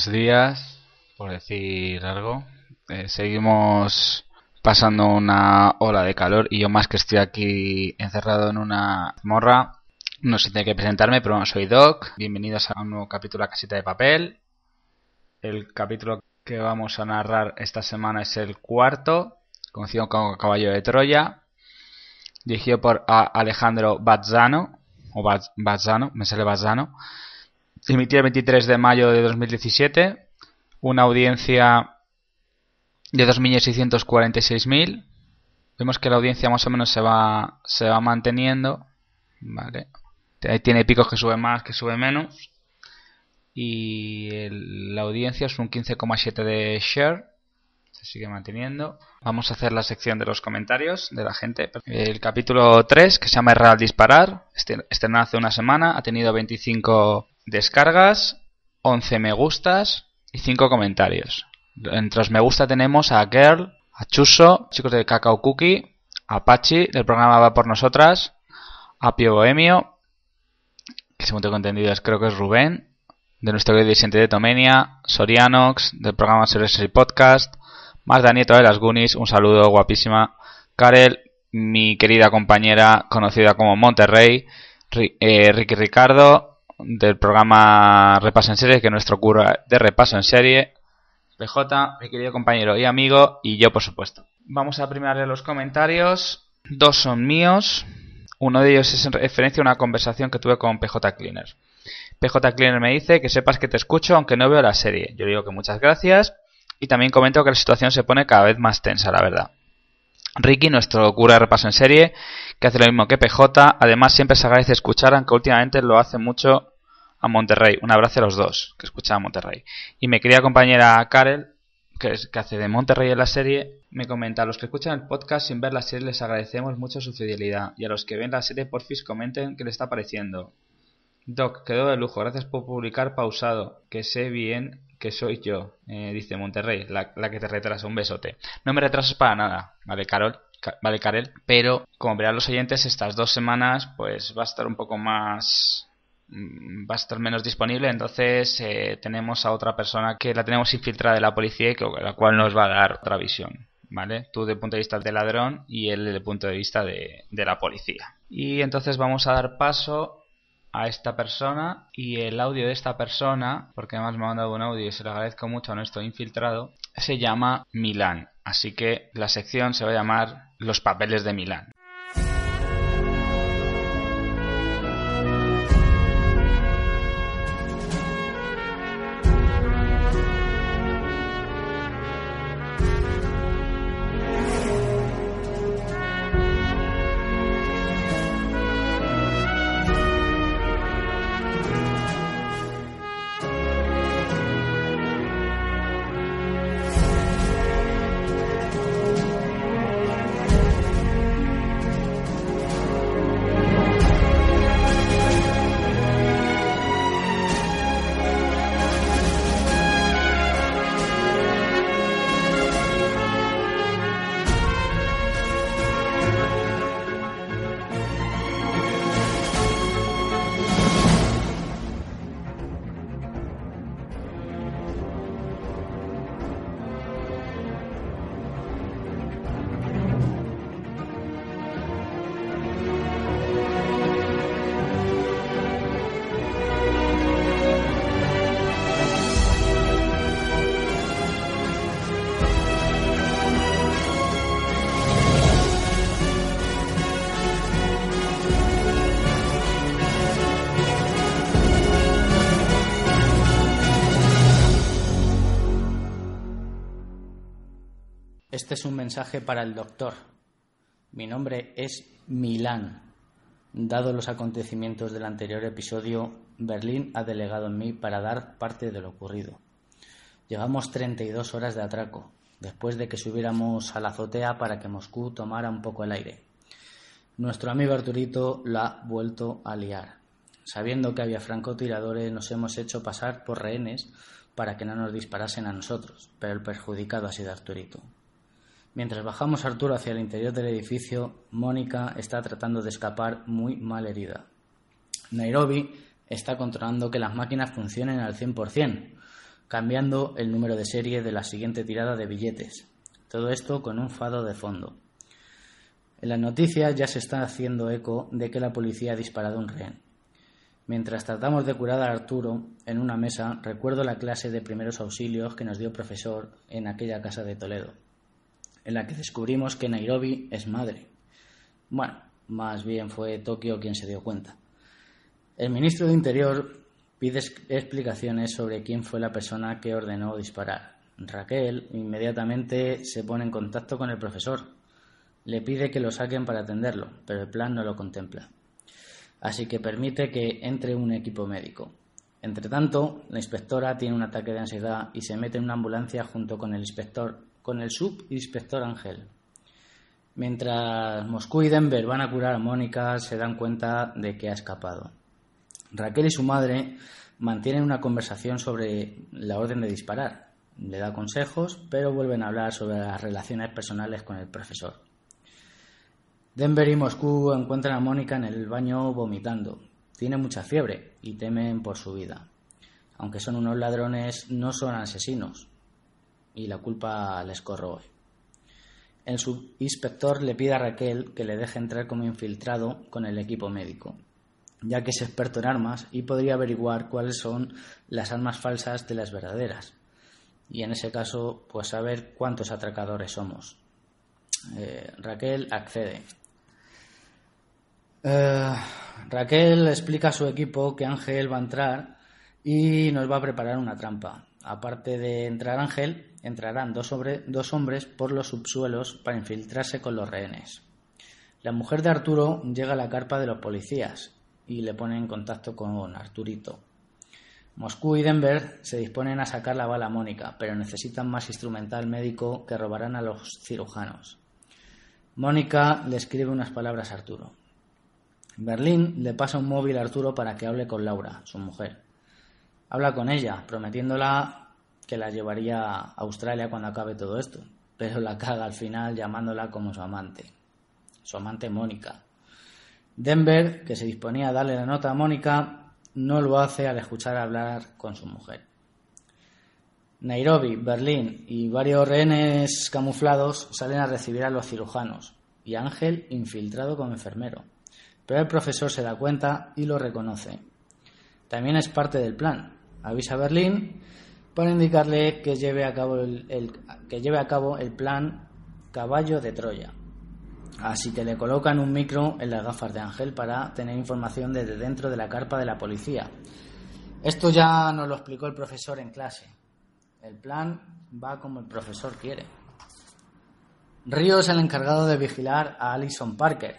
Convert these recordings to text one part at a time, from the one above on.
buenos días, por decir algo. Eh, seguimos pasando una ola de calor y yo más que estoy aquí encerrado en una morra. No sé si tengo que presentarme, pero soy Doc. Bienvenidos a un nuevo capítulo de Casita de Papel. El capítulo que vamos a narrar esta semana es el cuarto, conocido como Caballo de Troya, dirigido por Alejandro Bazzano, o Bazzano, me sale Bazzano emitido el 23 de mayo de 2017, una audiencia de 2.646.000. Vemos que la audiencia más o menos se va, se va manteniendo. Vale. Tiene picos que sube más, que sube menos. Y la audiencia es un 15,7 de share. Se sigue manteniendo. Vamos a hacer la sección de los comentarios de la gente. El capítulo 3, que se llama Real Disparar, este, estrenado hace una semana, ha tenido 25 descargas, 11 me gustas y 5 comentarios. Entre los me gusta tenemos a Girl, a Chuso, chicos de Cacao Cookie, a Pachi del programa Va por Nosotras, a Pio Bohemio, que según tengo entendido creo que es Rubén, de nuestro querido Vicente de Tomenia, Sorianox, del programa Series Podcast, más Danieto de las Goonies, un saludo guapísima, Karel, mi querida compañera conocida como Monterrey, eh, Ricky Ricardo, del programa Repaso en Serie, que es nuestro cura de Repaso en Serie. PJ, mi querido compañero y amigo, y yo, por supuesto. Vamos a primarle los comentarios. Dos son míos. Uno de ellos es en referencia a una conversación que tuve con PJ Cleaner. PJ Cleaner me dice que sepas que te escucho aunque no veo la serie. Yo digo que muchas gracias. Y también comento que la situación se pone cada vez más tensa, la verdad. Ricky, nuestro cura de repaso en serie, que hace lo mismo que PJ. Además, siempre se agradece escuchar, aunque últimamente lo hace mucho a Monterrey. Un abrazo a los dos, que escuchan a Monterrey. Y mi querida compañera Karel, que, es, que hace de Monterrey en la serie, me comenta, a los que escuchan el podcast sin ver la serie les agradecemos mucho su fidelidad. Y a los que ven la serie, porfis, comenten qué les está pareciendo. Doc, quedó de lujo, gracias por publicar pausado, que sé bien que soy yo, eh, dice Monterrey, la, la, que te retrasa, un besote. No me retrasas para nada, ¿vale, Carol? vale, Karel, pero como verán los oyentes, estas dos semanas pues va a estar un poco más va a estar menos disponible, entonces eh, tenemos a otra persona que la tenemos infiltrada de la policía y que, la cual nos va a dar otra visión. ¿Vale? Tú desde el punto de vista del ladrón y él desde el punto de vista de, de la policía. Y entonces vamos a dar paso a esta persona y el audio de esta persona, porque además me ha mandado un audio y se lo agradezco mucho a nuestro infiltrado, se llama Milán. Así que la sección se va a llamar Los papeles de Milán. Es un mensaje para el doctor. Mi nombre es Milán. Dado los acontecimientos del anterior episodio, Berlín ha delegado en mí para dar parte de lo ocurrido. Llevamos 32 horas de atraco, después de que subiéramos a la azotea para que Moscú tomara un poco el aire. Nuestro amigo Arturito la ha vuelto a liar. Sabiendo que había francotiradores, nos hemos hecho pasar por rehenes para que no nos disparasen a nosotros, pero el perjudicado ha sido Arturito. Mientras bajamos Arturo hacia el interior del edificio, Mónica está tratando de escapar muy mal herida. Nairobi está controlando que las máquinas funcionen al 100%, cambiando el número de serie de la siguiente tirada de billetes. Todo esto con un fado de fondo. En las noticias ya se está haciendo eco de que la policía ha disparado un rehén. Mientras tratamos de curar a Arturo en una mesa, recuerdo la clase de primeros auxilios que nos dio el profesor en aquella casa de Toledo en la que descubrimos que Nairobi es madre. Bueno, más bien fue Tokio quien se dio cuenta. El ministro de Interior pide explicaciones sobre quién fue la persona que ordenó disparar. Raquel inmediatamente se pone en contacto con el profesor. Le pide que lo saquen para atenderlo, pero el plan no lo contempla. Así que permite que entre un equipo médico. Entre tanto, la inspectora tiene un ataque de ansiedad y se mete en una ambulancia junto con el inspector con el subinspector Ángel. Mientras Moscú y Denver van a curar a Mónica, se dan cuenta de que ha escapado. Raquel y su madre mantienen una conversación sobre la orden de disparar. Le da consejos, pero vuelven a hablar sobre las relaciones personales con el profesor. Denver y Moscú encuentran a Mónica en el baño vomitando. Tiene mucha fiebre y temen por su vida. Aunque son unos ladrones, no son asesinos y la culpa les corroe. El subinspector le pide a Raquel que le deje entrar como infiltrado con el equipo médico, ya que es experto en armas y podría averiguar cuáles son las armas falsas de las verdaderas. Y en ese caso, pues saber cuántos atracadores somos. Eh, Raquel accede. Eh, Raquel explica a su equipo que Ángel va a entrar y nos va a preparar una trampa. Aparte de entrar Ángel, entrarán dos, hombres por los subsuelos para infiltrarse con los rehenes. La mujer de Arturo llega a la carpa de los policías y le pone en contacto con Arturito. Moscú y Denver se disponen a sacar la bala Mónica, pero necesitan más instrumental médico que robarán a los cirujanos. Mónica le escribe unas palabras a Arturo. Berlín le pasa un móvil a Arturo para que hable con Laura, su mujer. Habla con ella, prometiéndola que la llevaría a Australia cuando acabe todo esto, pero la caga al final llamándola como su amante, su amante Mónica. Denver, que se disponía a darle la nota a Mónica, no lo hace al escuchar hablar con su mujer. Nairobi, Berlín y varios rehenes camuflados salen a recibir a los cirujanos y Ángel infiltrado como enfermero. Pero el profesor se da cuenta y lo reconoce. También es parte del plan, avisa a Berlín para indicarle que lleve a cabo el, que lleve a cabo el plan Caballo de Troya. Así que le colocan un micro en las gafas de Ángel para tener información desde dentro de la carpa de la policía. Esto ya nos lo explicó el profesor en clase. El plan va como el profesor quiere. Río es el encargado de vigilar a Alison Parker.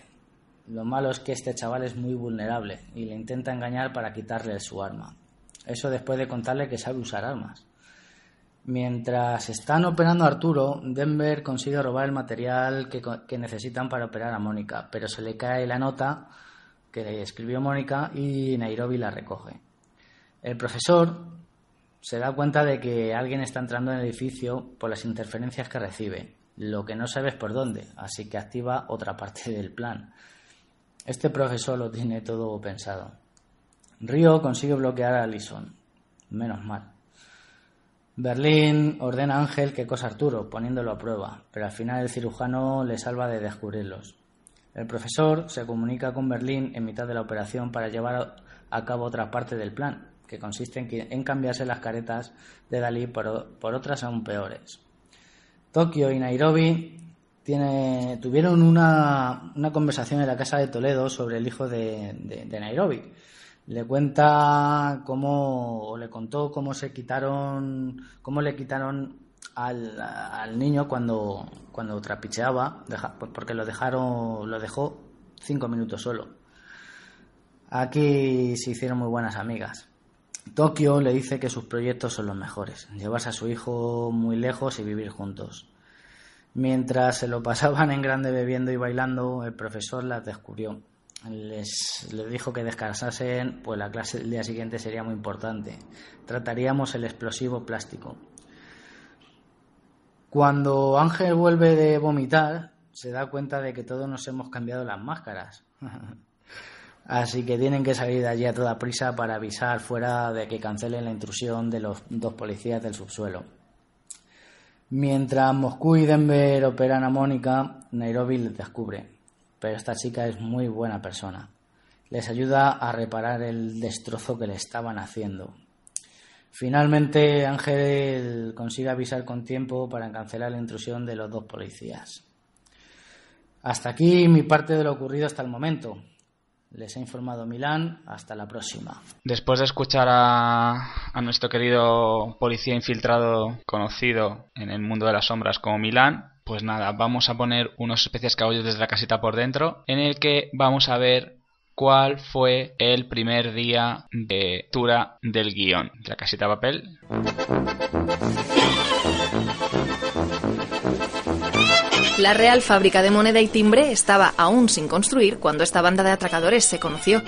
Lo malo es que este chaval es muy vulnerable y le intenta engañar para quitarle su arma. Eso después de contarle que sabe usar armas. Mientras están operando a Arturo, Denver consigue robar el material que, necesitan para operar a Mónica, pero se le cae la nota que escribió Mónica y Nairobi la recoge. El profesor se da cuenta de que alguien está entrando en el edificio por las interferencias que recibe. Lo que no sabe es por dónde, así que activa otra parte del plan. Este profesor lo tiene todo pensado. Río consigue bloquear a Alison. Menos mal. Berlín ordena a Ángel que cosa Arturo, poniéndolo a prueba, pero al final el cirujano le salva de descubrirlos. El profesor se comunica con Berlín en mitad de la operación para llevar a cabo otra parte del plan, que consiste en, cambiarse las caretas de Dalí por, otras aún peores. Tokio y Nairobi tuvieron una, conversación en la casa de Toledo sobre el hijo de Nairobi le cuenta cómo, le contó cómo se quitaron, cómo le quitaron al, niño cuando, cuando trapicheaba, porque lo dejaron, lo dejó cinco minutos solo. Aquí se hicieron muy buenas amigas. Tokio le dice que sus proyectos son los mejores, llevarse a su hijo muy lejos y vivir juntos. Mientras se lo pasaban en grande bebiendo y bailando, el profesor las descubrió. Les, les, dijo que descansasen, pues la clase del día siguiente sería muy importante. Trataríamos el explosivo plástico. Cuando Ángel vuelve de vomitar, se da cuenta de que todos nos hemos cambiado las máscaras. Así que tienen que salir de allí a toda prisa para avisar fuera de que cancelen la intrusión de los dos policías del subsuelo. Mientras Moscú y Denver operan a Mónica, Nairobi les descubre. Pero esta chica es muy buena persona. Les ayuda a reparar el destrozo que le estaban haciendo. Finalmente, Ángel consigue avisar con tiempo para cancelar la intrusión de los dos policías. Hasta aquí mi parte de lo ocurrido hasta el momento. Les ha informado Milán. Hasta la próxima. Después de escuchar a, a, nuestro querido policía infiltrado conocido en el mundo de las sombras como Milán, pues nada, vamos a poner unos especies cabullos desde la casita por dentro, en el que vamos a ver cuál fue el primer día de lectura del guion. La casita de papel. La Real Fábrica de Moneda y Timbre estaba aún sin construir cuando esta banda de atracadores se conoció.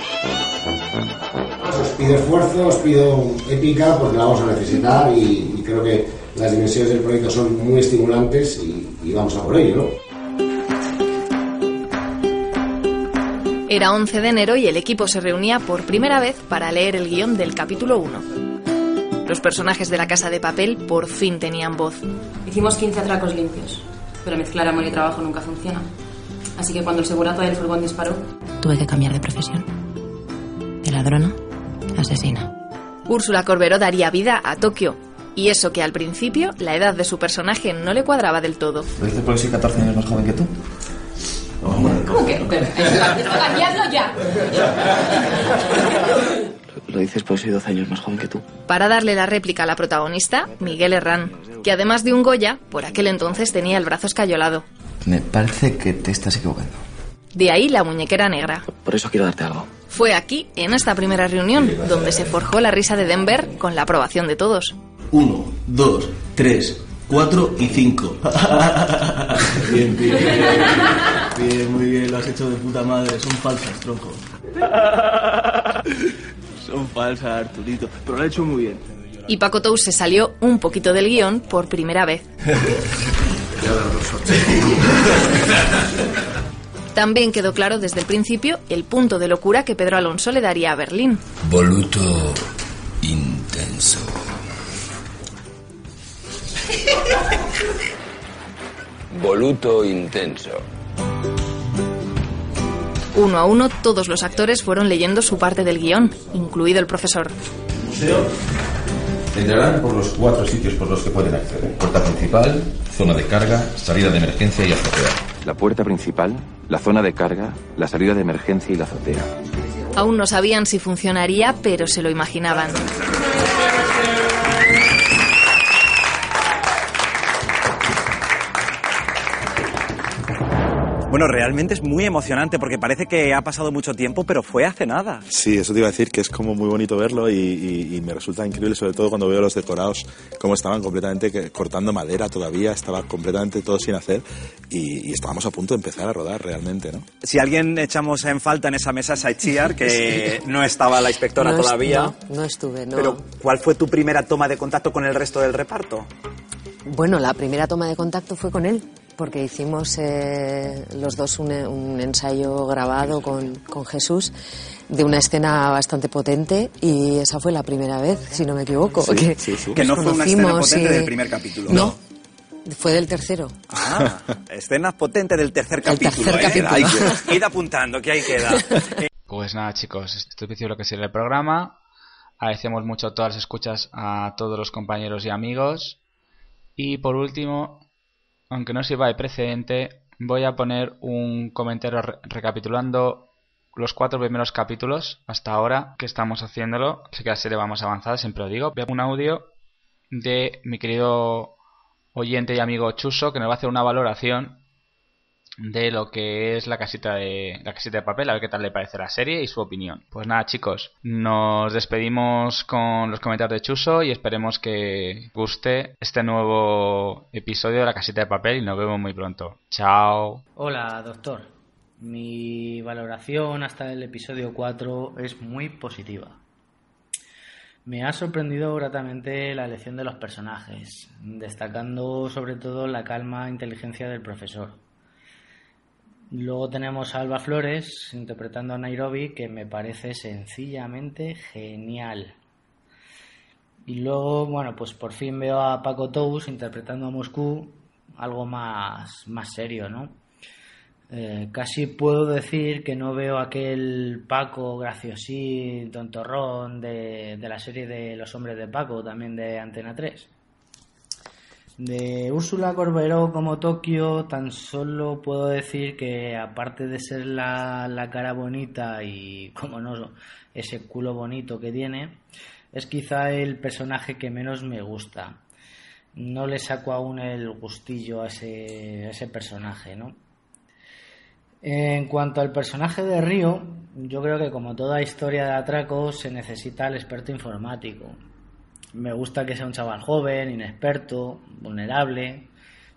Os pido esfuerzo, os pido épica porque la vamos a necesitar y, creo que las dimensiones del proyecto son muy estimulantes y, y vamos a por ello, ¿no? Era 11 de enero y el equipo se reunía por primera vez para leer el guion del capítulo 1. Los personajes de la casa de papel por fin tenían voz. Hicimos 15 atracos limpios, pero mezclar amor y trabajo nunca funciona. Así que cuando el segurato del furgón disparó, tuve que cambiar de profesión. De ladrona a asesina. Úrsula Corberó daría vida a Tokio, y eso que al principio la edad de su personaje no le cuadraba del todo. ¿Lo dices porque soy 14 años más joven que tú? ¿Cómo que? ¡Cambiadlo ya! Lo dices porque soy 12 años más joven que tú. Para darle la réplica a la protagonista, Miguel Herrán, que además de un Goya, por aquel entonces tenía el brazo escayolado. Me parece que te estás equivocando. De ahí la muñequera negra. Por eso quiero darte algo. Fue aquí, en esta primera reunión, donde se forjó la risa de Denver con la aprobación de todos. Uno, dos, tres, 4 y 5. bien, bien, bien, muy bien, lo has hecho de puta madre. Son falsas, tronco. Son falsas, Arturito, pero lo has hecho muy bien. Y Paco Tous se salió un poquito del guion por primera vez. También quedó claro desde el principio el punto de locura que Pedro Alonso le daría a Berlín. Voluto intenso. Voluto intenso. Uno a uno, todos los actores fueron leyendo su parte del guion, incluido el profesor. museo entrarán por los cuatro sitios por los que pueden acceder. Puerta principal, zona de carga, salida de emergencia y azotea. La puerta principal, la zona de carga, la salida de emergencia y la azotea. Aún no sabían si funcionaría, pero se lo imaginaban. Bueno, realmente es muy emocionante porque parece que ha pasado mucho tiempo, pero fue hace nada. Sí, eso te iba a decir que es como muy bonito verlo y, me resulta increíble, sobre todo cuando veo los decorados, cómo estaban completamente cortando madera todavía, estaba completamente todo sin hacer y, estábamos a punto de empezar a rodar realmente, ¿no? Si alguien echamos en falta en esa mesa es a que no estaba la inspectora todavía. No, no estuve, no. Pero, ¿cuál fue tu primera toma de contacto con el resto del reparto? Bueno, la primera toma de contacto fue con él porque hicimos eh, los dos un, ensayo grabado con, con, Jesús de una escena bastante potente y esa fue la primera vez, si no me equivoco. que, que no fue una escena potente del primer capítulo. No, fue del tercero. Ah, escena potente del tercer capítulo. El tercer ¿eh? capítulo. Id apuntando, que ahí queda. Pues nada, chicos, esto es lo que sirve el programa. Agradecemos mucho todas las escuchas a todos los compañeros y amigos. Y por último, aunque no sirva de precedente, voy a poner un comentario recapitulando los cuatro primeros capítulos hasta ahora que estamos haciéndolo. Sé que la serie vamos a avanzar, siempre lo digo. Veo un audio de mi querido oyente y amigo Chuso que nos va a hacer una valoración de lo que es la casita de la casita de papel, a ver qué tal le parece la serie y su opinión. Pues nada, chicos, nos despedimos con los comentarios de Chuso y esperemos que guste este nuevo episodio de la casita de papel y nos vemos muy pronto. Chao. Hola, doctor. Mi valoración hasta el episodio 4 es muy positiva. Me ha sorprendido gratamente la elección de los personajes, destacando sobre todo la calma e inteligencia del profesor Luego tenemos a Alba Flores interpretando a Nairobi, que me parece sencillamente genial. Y luego, bueno, pues por fin veo a Paco Tous interpretando a Moscú, algo más, más serio, ¿no? Eh, casi puedo decir que no veo aquel Paco graciosí, tontorrón de, de la serie de Los Hombres de Paco, también de Antena 3. De Úrsula Corberó como Tokio, tan solo puedo decir que aparte de ser la, la, cara bonita y, como no, ese culo bonito que tiene, es quizá el personaje que menos me gusta. No le saco aún el gustillo a ese, ese personaje, ¿no? En cuanto al personaje de Río, yo creo que como toda historia de atracos se necesita el experto informático me gusta que sea un chaval joven, inexperto, vulnerable.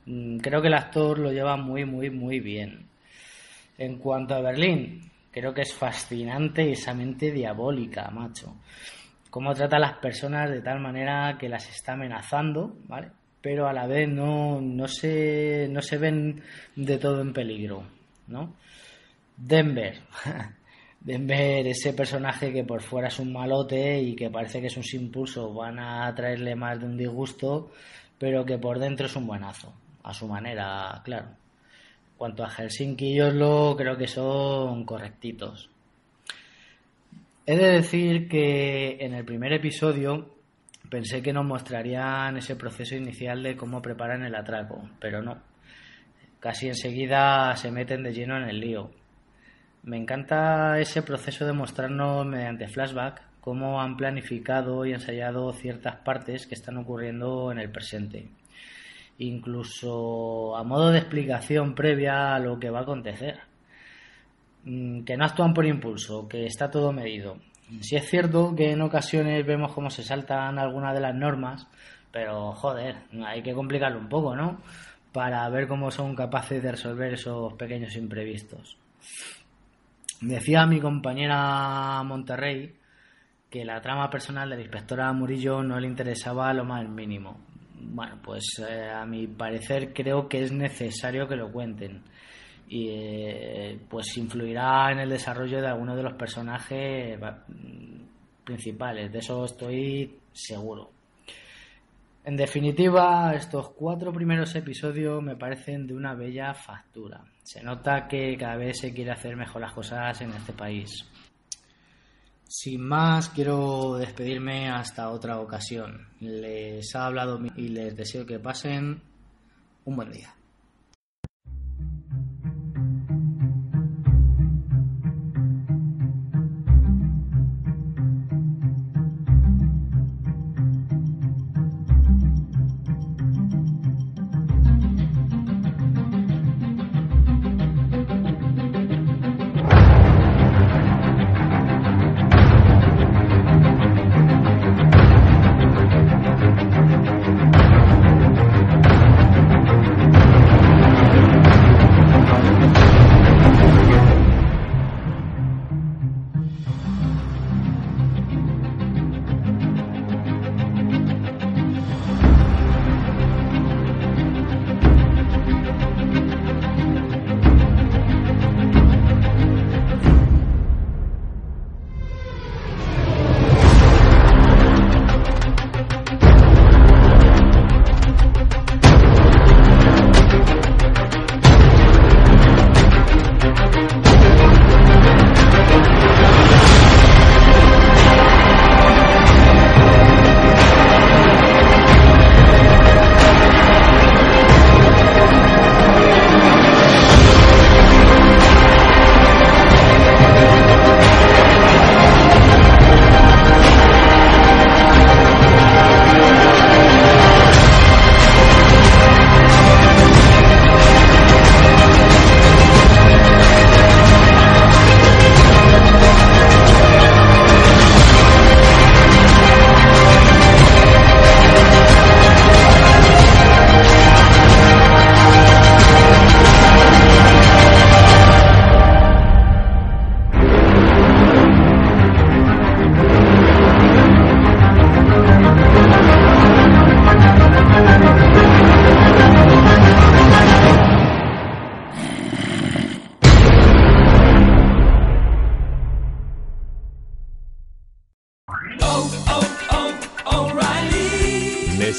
Mm, creo que el actor lo lleva muy, muy, muy bien. En cuanto a Berlín, creo que es fascinante y esa mente diabólica, macho. Cómo trata a las personas de tal manera que las está amenazando, ¿vale? Pero a la vez no, no, se, no se ven de todo en peligro, ¿no? Denver. de ver ese personaje que por fuera es un malote y que parece que sus impulsos van a traerle más de un disgusto, pero que por dentro es un buenazo, a su manera, claro. Cuanto a Helsinki y Oslo, creo que son correctitos. He de decir que en el primer episodio pensé que nos mostrarían ese proceso inicial de cómo preparan el atraco, pero no. Casi enseguida se meten de lleno en el lío me encanta ese proceso de mostrarnos mediante flashback cómo han planificado y ensayado ciertas partes que están ocurriendo en el presente. Incluso a modo de explicación previa a lo que va a acontecer. Mm, que no actúan por impulso, que está todo medido. Si es cierto que en ocasiones vemos cómo se saltan algunas de las normas, pero joder, hay que complicarlo un poco, ¿no? Para ver cómo son capaces de resolver esos pequeños imprevistos. Decía mi compañera Monterrey que la trama personal de la inspectora Murillo no le interesaba lo más mínimo. Bueno, pues eh, a mi parecer creo que es necesario que lo cuenten y eh, pues influirá en el desarrollo de algunos de los personajes principales, de eso estoy seguro. En definitiva, estos cuatro primeros episodios me parecen de una bella factura. Se nota que cada vez se quiere hacer mejor las cosas en este país. Sin más, quiero despedirme hasta otra ocasión. Les ha hablado y les deseo que pasen un buen día.